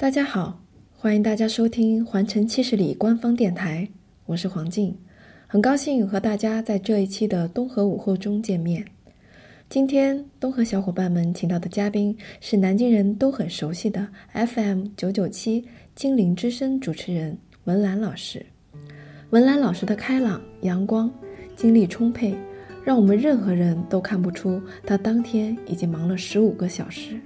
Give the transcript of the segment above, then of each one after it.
大家好，欢迎大家收听环城七十里官方电台，我是黄静，很高兴和大家在这一期的东河午后中见面。今天东河小伙伴们请到的嘉宾是南京人都很熟悉的 FM 九九七精灵之声主持人文兰老师。文兰老师的开朗、阳光、精力充沛，让我们任何人都看不出他当天已经忙了十五个小时。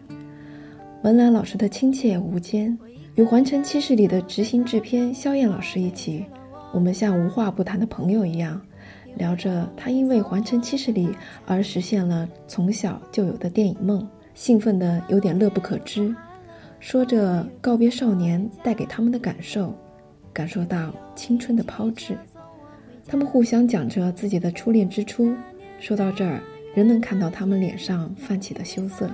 文兰老师的亲切无间，与《环城七十里》的执行制片肖燕老师一起，我们像无话不谈的朋友一样，聊着他因为《环城七十里》而实现了从小就有的电影梦，兴奋的有点乐不可支，说着告别少年带给他们的感受，感受到青春的抛掷。他们互相讲着自己的初恋之初，说到这儿，仍能看到他们脸上泛起的羞涩。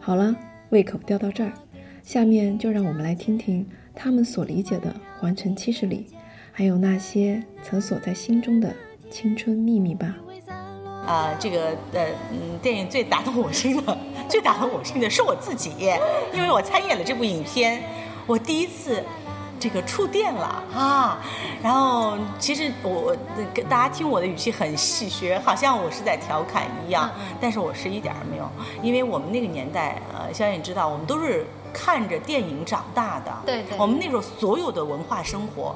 好了。胃口吊到这儿，下面就让我们来听听他们所理解的《环城七十里》，还有那些曾锁在心中的青春秘密吧。啊，这个呃嗯，电影最打动我心的，最打动我心的是我自己，因为我参演了这部影片，我第一次。这个触电了啊！然后其实我大家听我的语气很戏谑，好像我是在调侃一样，但是我是一点儿没有，因为我们那个年代，呃，肖燕知道，我们都是看着电影长大的，对对，我们那时候所有的文化生活，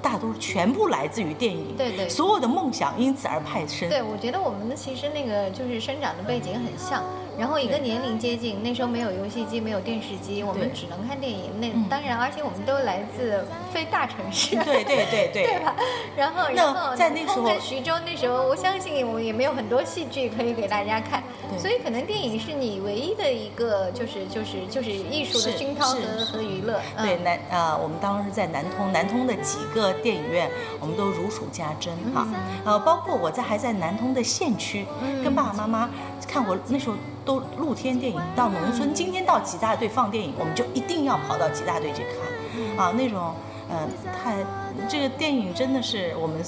大都全部来自于电影，对对，所有的梦想因此而派生。对，我觉得我们其实那个就是生长的背景很像。然后一个年龄接近，那时候没有游戏机，没有电视机，我们只能看电影。那当然，而且我们都来自非大城市，对对对对，对吧？然后，然后在那时候，徐州那时候，我相信我也没有很多戏剧可以给大家看，所以可能电影是你唯一的一个，就是就是就是艺术的熏陶和和娱乐。对南啊，我们当时在南通，南通的几个电影院，我们都如数家珍哈。呃，包括我在还在南通的县区，跟爸爸妈妈看我那时候。都露天电影到农村，今天到几大队放电影，我们就一定要跑到几大队去看，啊，那种，呃，太，这个电影真的是我们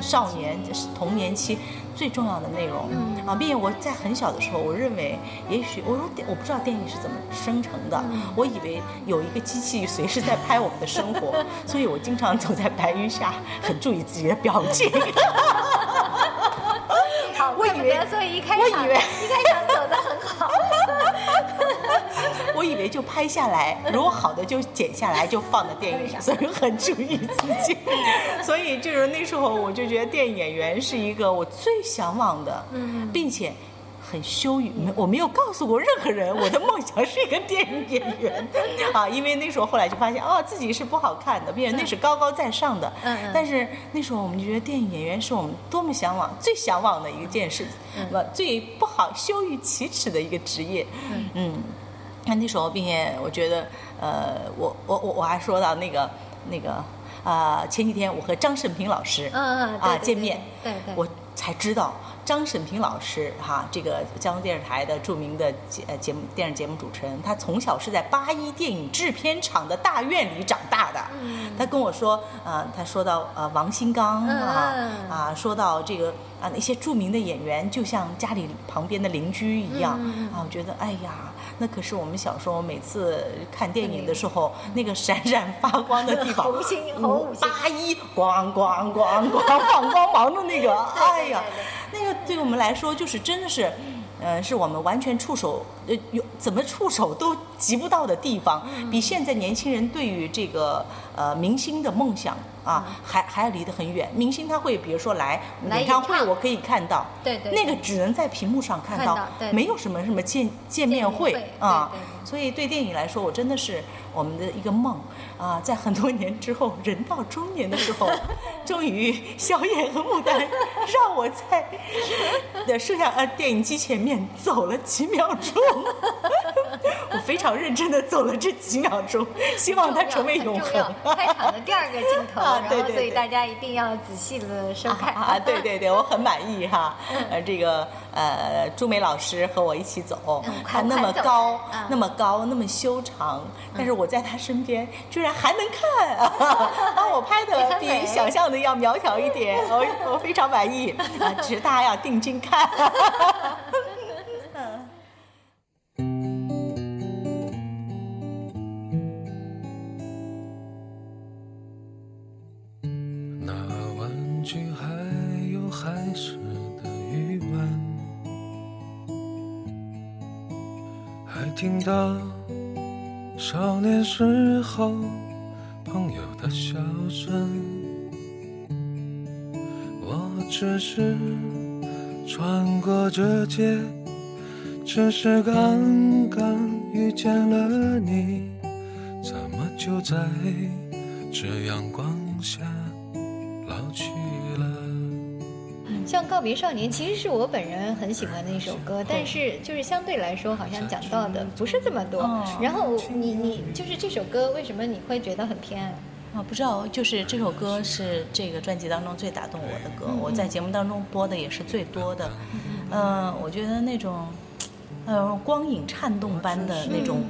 少年童年期最重要的内容，啊，并且我在很小的时候，我认为，也许我说我不知道电影是怎么生成的，我以为有一个机器随时在拍我们的生活，所以我经常走在白云下，很注意自己的表情。我以为，所以一开场，一开场走的。我以为就拍下来，如果好的就剪下来，就放在电影上，所以很注意自己。所以就是那时候，我就觉得电影演员是一个我最向往的，并且。很羞于，没我没有告诉过任何人，我的梦想是一个电影演员啊，因为那时候后来就发现，哦，自己是不好看的，并且那是高高在上的。嗯嗯。但是那时候我们就觉得电影演员是我们多么向往、最向往的一件事，呃，最不好羞于启齿的一个职业。嗯嗯。那那时候，并且我觉得，呃，我我我我还说到那个那个啊，前几天我和张胜平老师啊见面，对对，我才知道。张沈平老师，哈，这个江苏电视台的著名的节呃节目电视节目主持人，他从小是在八一电影制片厂的大院里长大的。他跟我说，呃，他说到呃王新刚啊啊，说到这个啊那些著名的演员，就像家里旁边的邻居一样啊，我觉得哎呀。那可是我们小时候每次看电影的时候，那个闪闪发光的地方，红星红八一咣咣咣咣放光芒的那个，哎呀，那个对我们来说就是真的是。呃，是我们完全触手呃有怎么触手都及不到的地方，比现在年轻人对于这个呃明星的梦想啊，还还要离得很远。明星他会比如说来演唱会，我可以看到，对对，那个只能在屏幕上看到，没有什么什么见见面会啊。所以对电影来说，我真的是我们的一个梦。啊，在很多年之后，人到中年的时候，终于萧炎和牡丹让我在的摄像呃电影机前面走了几秒钟，我非常认真的走了这几秒钟，希望它成为永恒。开场的第二个镜头，然后所以大家一定要仔细的收看。啊，对对对，我很满意哈。呃，这个呃朱梅老师和我一起走，他那么高，那么高，那么修长，但是我在他身边居然。还能看啊！我拍的比想象的要苗条一点，我我非常满意啊！只是大家要定睛看。后朋友的笑声。我只是穿过这街，只是刚刚遇见了你，怎么就在这阳光下像《告别少年》其实是我本人很喜欢的一首歌，但是就是相对来说好像讲到的不是这么多。哦然后你你就是这首歌为什么你会觉得很偏爱？啊，不知道，就是这首歌是这个专辑当中最打动我的歌，我在节目当中播的也是最多的。嗯、我觉得那种，呃，光影颤动般的那种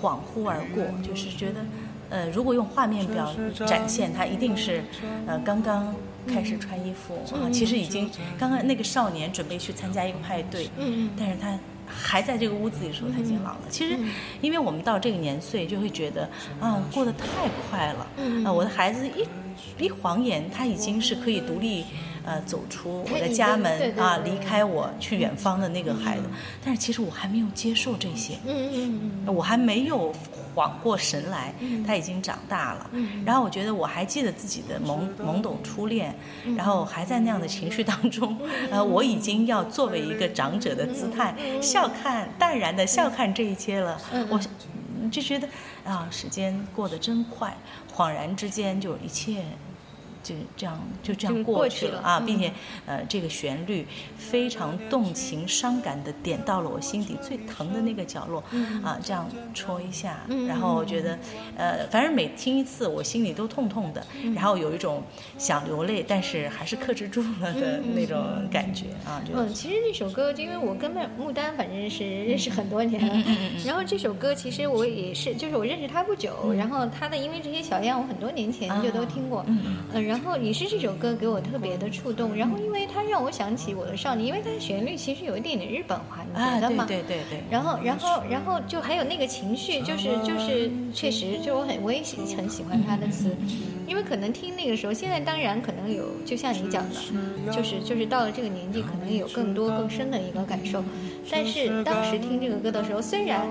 恍惚而过，就是觉得，呃，如果用画面表展现，它一定是，呃，刚刚。开始穿衣服啊，其实已经刚刚那个少年准备去参加一个派对，嗯但是他还在这个屋子里的时候，他已经老了。其实，因为我们到这个年岁，就会觉得啊，过得太快了。嗯啊，我的孩子一一晃眼，他已经是可以独立。呃，走出我的家门啊，离开我去远方的那个孩子，但是其实我还没有接受这些，嗯嗯嗯我还没有缓过神来，嗯。他已经长大了。然后我觉得我还记得自己的懵懵懂初恋，嗯。然后还在那样的情绪当中，呃，我已经要作为一个长者的姿态，笑看淡然的笑看这一切了。嗯。我嗯就觉得啊，时间过得真快，恍然之间就一切。就这样就这样过过去了啊，并嗯。且呃，这个旋律非常动情、伤感的点到了我心底最疼的那个角落，啊，这样戳一下，然后我觉得，呃，反正每听一次，我心里都痛痛的，然后有一种想流泪，但是还是克制住了的那种感觉啊，就嗯，其实这首歌，因为我跟麦穆丹反正是认识很多年嗯了，然后这首歌其实我也是，就是我认识他不久，然后他的因为这些小样，我很多年前就都听过，嗯嗯，然后也是这首歌给我特别的触动，然后因为它让我想起我的少年，因为它的旋律其实有一点点日本话，觉得吗？对对对对，然后，然后，然后就还有那个情绪，就是就是，确实，就我很我也喜很喜欢他的词，因为可能听那个时候，现在当然可能有，就像你讲的，就是就是到了这个年纪，可能有更多更深的一个感受。但是当时听这个歌的时候，虽然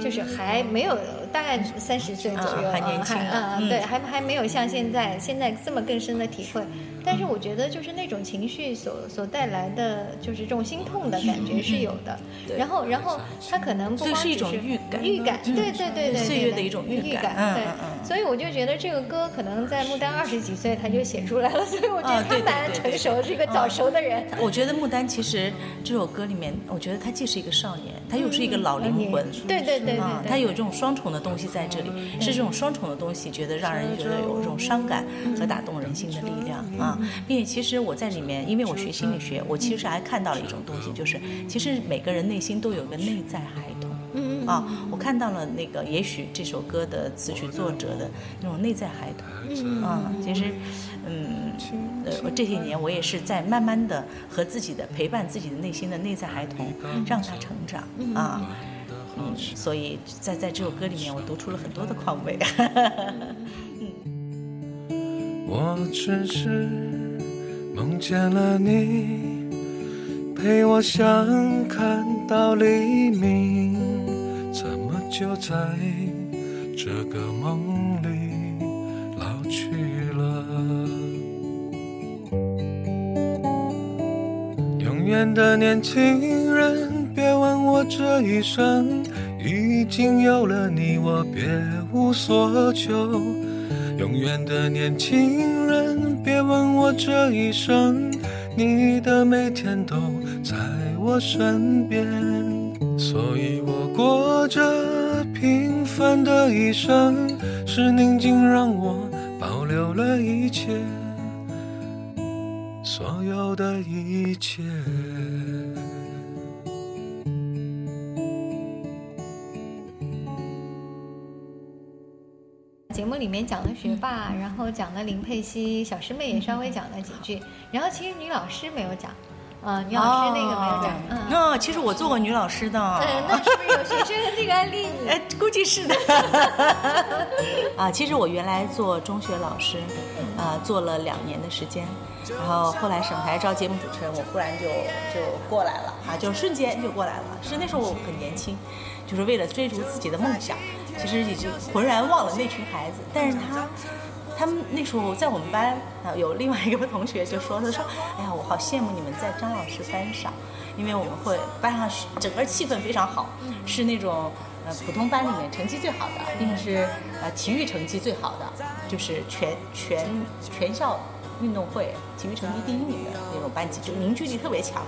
就是还没有大概三十岁左右，啊还年轻啊嗯对，还还没有像现在现在这么更深的体会。但是我觉得就是那种情绪所所带来的，就是这种心痛的感觉是有的。对然后，然后他可能不光是一种预感预感，对对对对，岁月的一种预预感嗯对嗯嗯。所以我就觉得这个歌可能在穆丹二十几岁他就写出来了，所以我觉得他蛮成熟，是一个早熟的人。我觉得穆丹其实这首歌里面，我觉得他既是一个少年，他又是一个老灵魂。对对对对啊，他有这种双重的东西在这里，是这种双重的东西，觉得让人觉得有这种伤感和打动人心的力量啊，并且其实我在里面，因为我学心理学，我其实还看到了一种东西，就是其实每个人内心都有个内在孩童。嗯。啊，我看到了那个，也许这首歌的词曲作者的那种内在孩童，啊，其实，嗯，呃，我这些年我也是在慢慢的和自己的陪伴自己的内心的内在孩童，让他成长啊，嗯，所以在在这首歌里面，我读出了很多的况味。我只是梦见了你，陪我相看到黎明，就在这个梦里老去了？永远的年轻人，别问我这一生已经有了你，我别无所求。永远的年轻人，别问我这一生，你的每天都在我身边，所以我过着平凡的一生，是宁静让我保留了一切，所有的一切。节目里面讲了学霸，然后讲了林佩熙，小师妹也稍微讲了几句，然后其实女老师没有讲，啊，女老师那个没有讲，嗯。那其实我做过女老师的，嗯，那是不是有学生这个案例你？哎，估计是的。啊，其实我原来做中学老师，啊，做了两年的时间，然后后来省台招节目主持人，我忽然就就过来了啊，就瞬间就过来了。是那时候我很年轻，就是为了追逐自己的梦想，其实已经浑然忘了那群孩子。但是他，他们那时候在我们班啊，有另外一个同学就说，他说，哎呀，我好羡慕你们在张老师班上，因为我们会班上整个气氛非常好，是那种。呃，普通班里面成绩最好的，一定是呃体育成绩最好的，就是全全全校运动会体育成绩第一名的那种班级，就凝聚力特别强。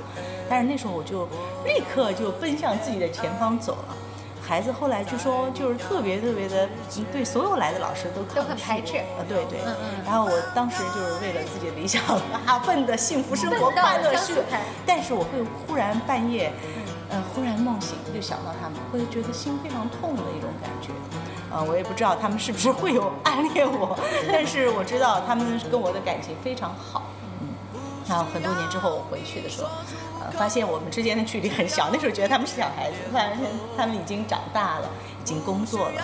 但是那时候我就立刻就奔向自己的前方走了。孩子后来据说，就是特别特别的对所有来的老师都都很排斥。呃，对对。然后我当时就是为了自己的理想啊，奔的幸福生活、快乐去。但是我会忽然半夜。呃，忽然梦醒，就想到他们，会觉得心非常痛的一种感觉。呃，我也不知道他们是不是会有暗恋我，但是我知道他们跟我的感情非常好。嗯，然后很多年之后我回去的时候，呃，发现我们之间的距离很小。那时候觉得他们是小孩子，发现他们已经长大了，已经工作了，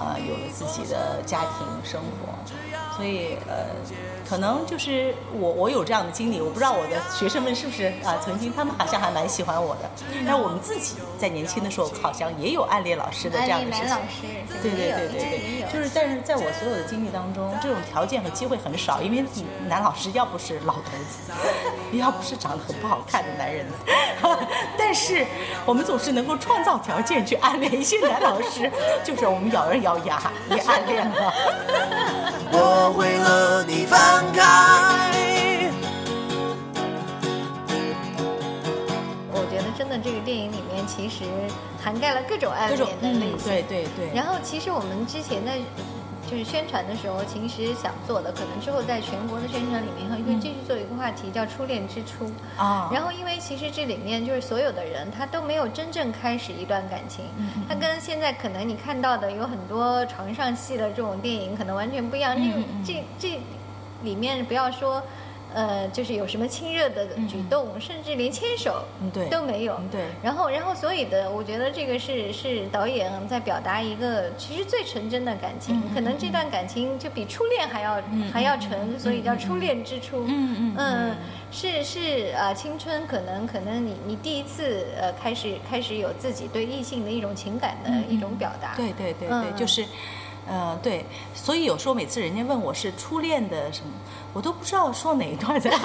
呃，有了自己的家庭生活。所以，呃。可能就是我，我有这样的经历，我不知道我的学生们是不是啊？曾经他们好像还蛮喜欢我的，但我们自己在年轻的时候好像也有暗恋老师的这样的事情。对对对对对，就是但是在我所有的经历当中，这种条件和机会很少，因为男老师要不是老头子，要不是长得很不好看的男人，但是我们总是能够创造条件去暗恋一些男老师，就是我们咬人咬牙也暗恋了。我会和你分开。的，这个电影里面其实涵盖了各种暗恋的类型。对对对。然后，其实我们之前在。就是宣传的时候，其实想做的，可能之后在全国的宣传里面，会会继续做一个话题，叫初恋之初。啊。然后，因为其实这里面就是所有的人，他都没有真正开始一段感情。嗯。他跟现在可能你看到的有很多床上戏的这种电影，可能完全不一样。嗯。这这里面不要说。呃，就是有什么亲热的举动，甚至连牵手都没有。对。然后，然后，所以的，我觉得这个是是导演在表达一个其实最纯真的感情。可能这段感情就比初恋还要还要纯，所以叫初恋之初。嗯嗯。嗯，是是呃，青春可能可能你你第一次呃开始开始有自己对异性的一种情感的一种表达。对对对对，就是。呃，对，所以有时候每次人家问我是初恋的什么，我都不知道说哪一段才好，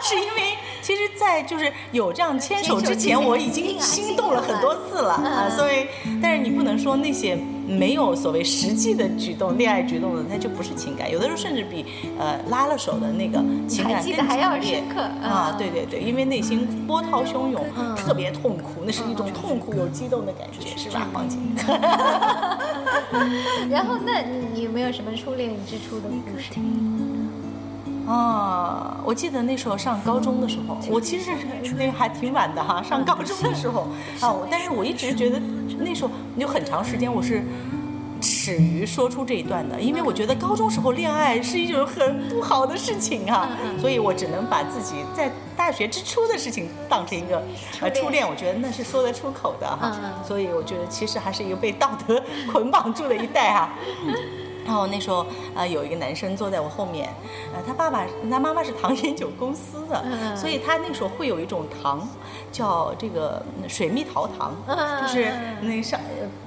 是因为其实，在就是有这样牵手之前，我已经心动了很多次了啊，所以，但是你不能说那些没有所谓实际的举动、恋爱举动的，它就不是情感，有的时候甚至比呃拉了手的那个情感更强烈啊，对对对，因为内心波涛汹涌，特别痛苦，那是一种痛苦又激动的感觉，是吧，黄景？然后，那你有没有什么初恋之初的故事？啊，我记得那时候上高中的时候，我其实那还挺晚的哈。上高中的时候 啊，但是我一直觉得那时候有很长时间我是。耻于说出这一段的，因为我觉得高中时候恋爱是一种很不好的事情啊，所以我只能把自己在大学之初的事情当成一个呃初恋，我觉得那是说得出口的哈，所以我觉得其实还是一个被道德 捆绑住的一代哈。然后那时候啊，有一个男生坐在我后面，呃，他爸爸他妈妈是糖烟酒公司的，所以他那时候会有一种糖，叫这个水蜜桃糖，就是那上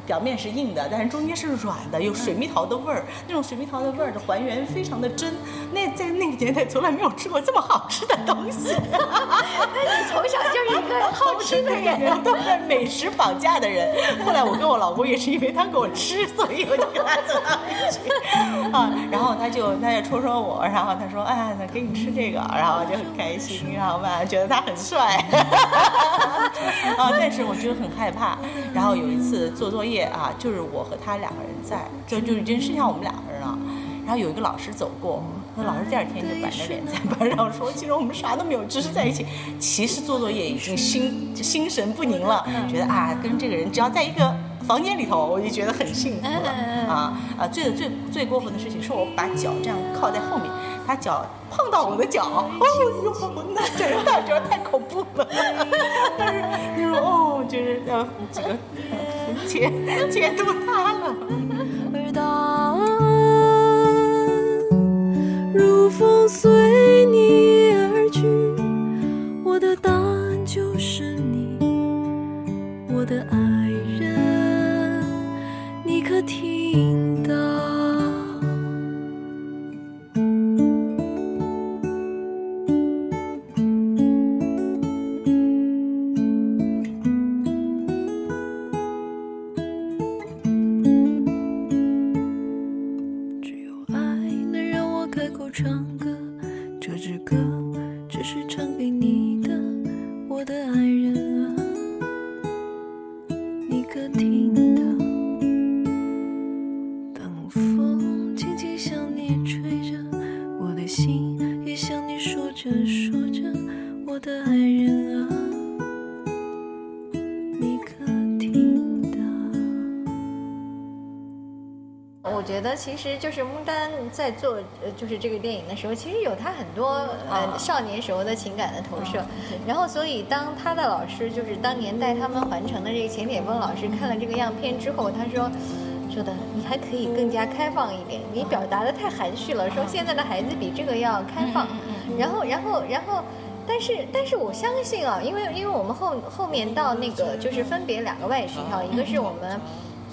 表面是硬的，但是中间是软的，有水蜜桃的味儿，那种水蜜桃的味儿的还原非常的真。那在那个年代从来没有吃过这么好吃的东西。那你从小就是一个好吃的人，都被美食绑架的人。后来我跟我老公也是因为他给我吃，所以我就跟他走到一起。啊，然后他就他就戳戳我，然后他说：“哎，那给你吃这个。”然后就很开心，然后吧，觉得他很帅。啊，但是我觉得很害怕。然后有一次做作业啊，就是我和他两个人在，就就已经剩下我们两个人了。然后有一个老师走过，那老师第二天就板着脸在班上说：“其实我们啥都没有，只是在一起。其实做作业已经心心神不宁了，觉得啊，跟这个人只要在一个。”房间里头，我就觉得很幸福了啊啊！最最最过分的事情是我把脚这样靠在后面，他脚碰到我的脚，哦哟，那这个感觉太恐怖了。但是你说哦，就是呃这个前前度塌了。歌只是唱给你的，我的爱人啊，你可听到？当风轻轻向你吹着，我的心也向你说着说着，我的爱人啊，你可听到？我觉得其实就是在做呃就是这个电影的时候，其实有他很多呃少年时候的情感的投射。然后，所以当他的老师就是当年带他们环城的这个钱铁峰老师看了这个样片之后，他说。说的，你还可以更加开放一点，你表达的太含蓄了。说现在的孩子比这个要开放，然后，然后，然后，但是，但是我相信啊，因为，因为我们后后面到那个就是分别两个外语学校，一个是我们。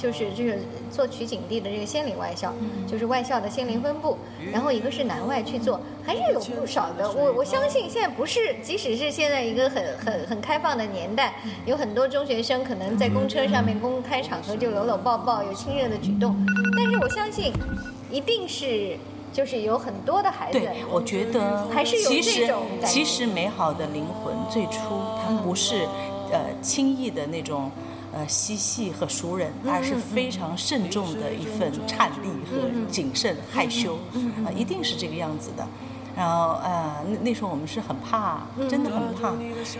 就是就是做取景地的这个仙林外校，就是外校的仙林分部，然后一个是南外去做，还是有不少的。我我相信现在不是，即使是现在一个很很很开放的年代，有很多中学生可能在公车上面公开场合就搂搂抱抱，有亲热的举动。但是我相信，一定是就是有很多的孩子，对，我觉得还是有这种其实美好的灵魂最初它不是呃轻易的那种。呃，嬉戏和熟人，而是非常慎重的一份颤栗和谨慎、害羞，啊，一定是这个样子的。然后呃，那那时候我们是很怕，真的很怕，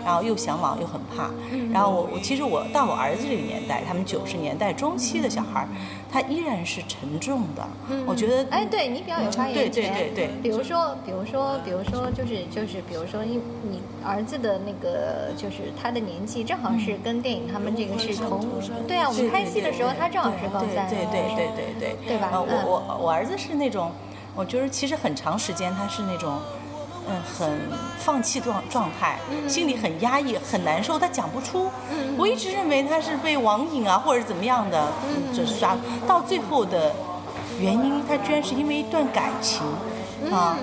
然后又向往又很怕。然后我我其实我到我儿子这个年代，他们九十年代中期的小孩，他依然是沉重的。我觉得，哎，对你比较有发言权。对对对比如说，比如说，比如说，就是就是，比如说，你你儿子的那个，就是他的年纪正好是跟电影他们这个是同，对啊，我们拍戏的时候他正好是高三，对对对对对对吧呃我嗯我我儿子是那种，我觉得其实很长时间他是那种。嗯，很放弃状状态，心里很压抑，很难受，他讲不出。我一直认为他是被网瘾啊，或者怎么样的，就刷到最后的原因，他居然是因为一段感情啊，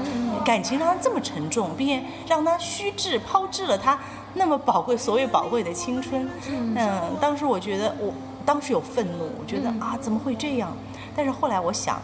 感情让他这么沉重，并且让他虚掷抛掷了他那么宝贵、所谓宝贵的青春。嗯，当时我觉得我当时有愤怒，我觉得啊，怎么会这样？但是后来我想，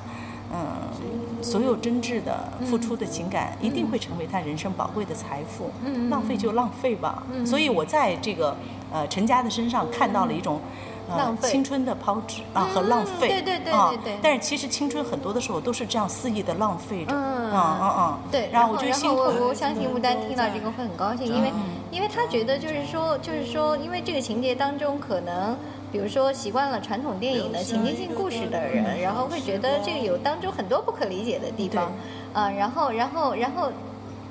嗯，所有真挚的付出的情感一定会成为他人生宝贵的财富。嗯浪费就浪费吧。所以我在这个呃陈家的身上看到了一种。呃浪费青春的抛掷啊和浪费，对对对对对对但是其实青春很多的时候都是这样肆意的浪费着，嗯嗯嗯嗯，对，然后我就辛苦后我我相信穆丹听到这个会很高兴，因为因为他觉得就是说就是说，因为这个情节当中可能。比如说，习惯了传统电影的情节性故事的人，然后会觉得这个有当中很多不可理解的地方，啊，然后，然后，然后，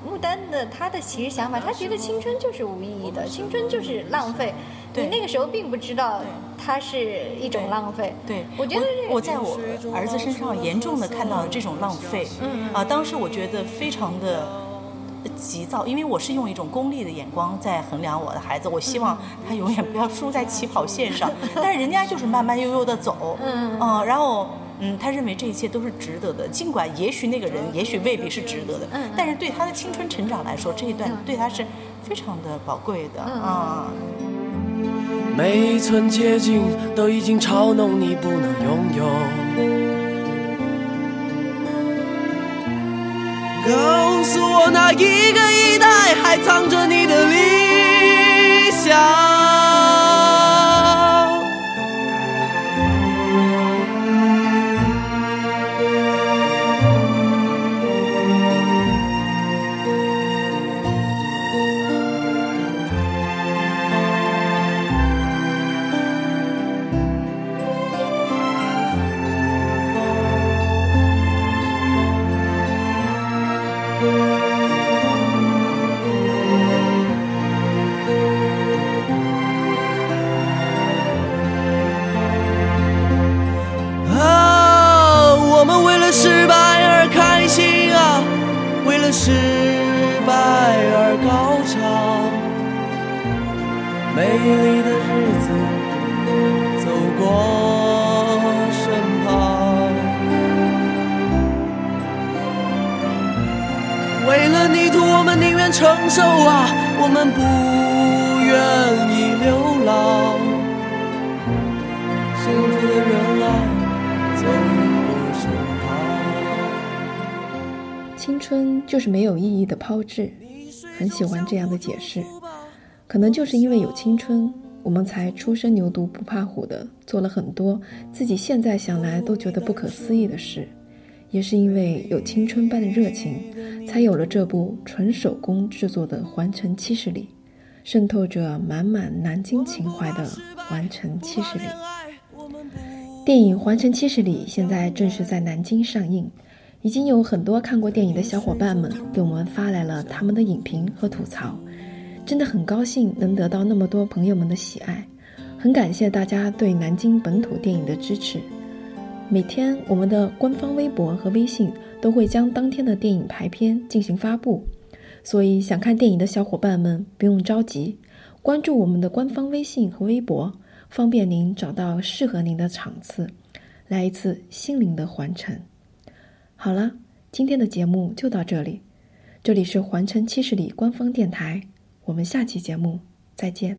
穆丹的他的其实想法，他觉得青春就是无意义的，青春就是浪费。对你那个时候并不知道它是一种浪费。对，我觉得这个我在我儿子身上严重的看到了这种浪费。嗯啊，当时我觉得非常的急躁，因为我是用一种功利的眼光在衡量我的孩子，我希望他永远不要输在起跑线上。但是人家就是慢慢悠悠的走，嗯啊，然后。嗯，他认为这一切都是值得的，尽管也许那个人也许未必是值得的，嗯但是对他的青春成长来说，这一段对他是非常的宝贵的啊。每一寸接近都已经嘲弄你不能拥有。告诉我哪一个一代还藏着你的理想？为了泥土，我们宁愿承受啊，我们不愿意流浪。幸福的人啊，走过身旁。青春就是没有意义的抛掷，很喜欢这样的解释。可能就是因为有青春，我们才初生牛犊不怕虎的做了很多自己现在想来都觉得不可思议的事。也是因为有青春般的热情，才有了这部纯手工制作的《环城七十里》，渗透着满满南京情怀的《环城七十里》。电影《环城七十里》现在正式在南京上映，已经有很多看过电影的小伙伴们给我们发来了他们的影评和吐槽，真的很高兴能得到那么多朋友们的喜爱，很感谢大家对南京本土电影的支持。每天我们的官方微博和微信都会将当天的电影排片进行发布，所以想看电影的小伙伴们不用着急，关注我们的官方微信和微博。方便您找到适合您的场次，来一次心灵的环城。好了，今天的节目就到这里，这里是环城七十里官方电台，我们下期节目再见。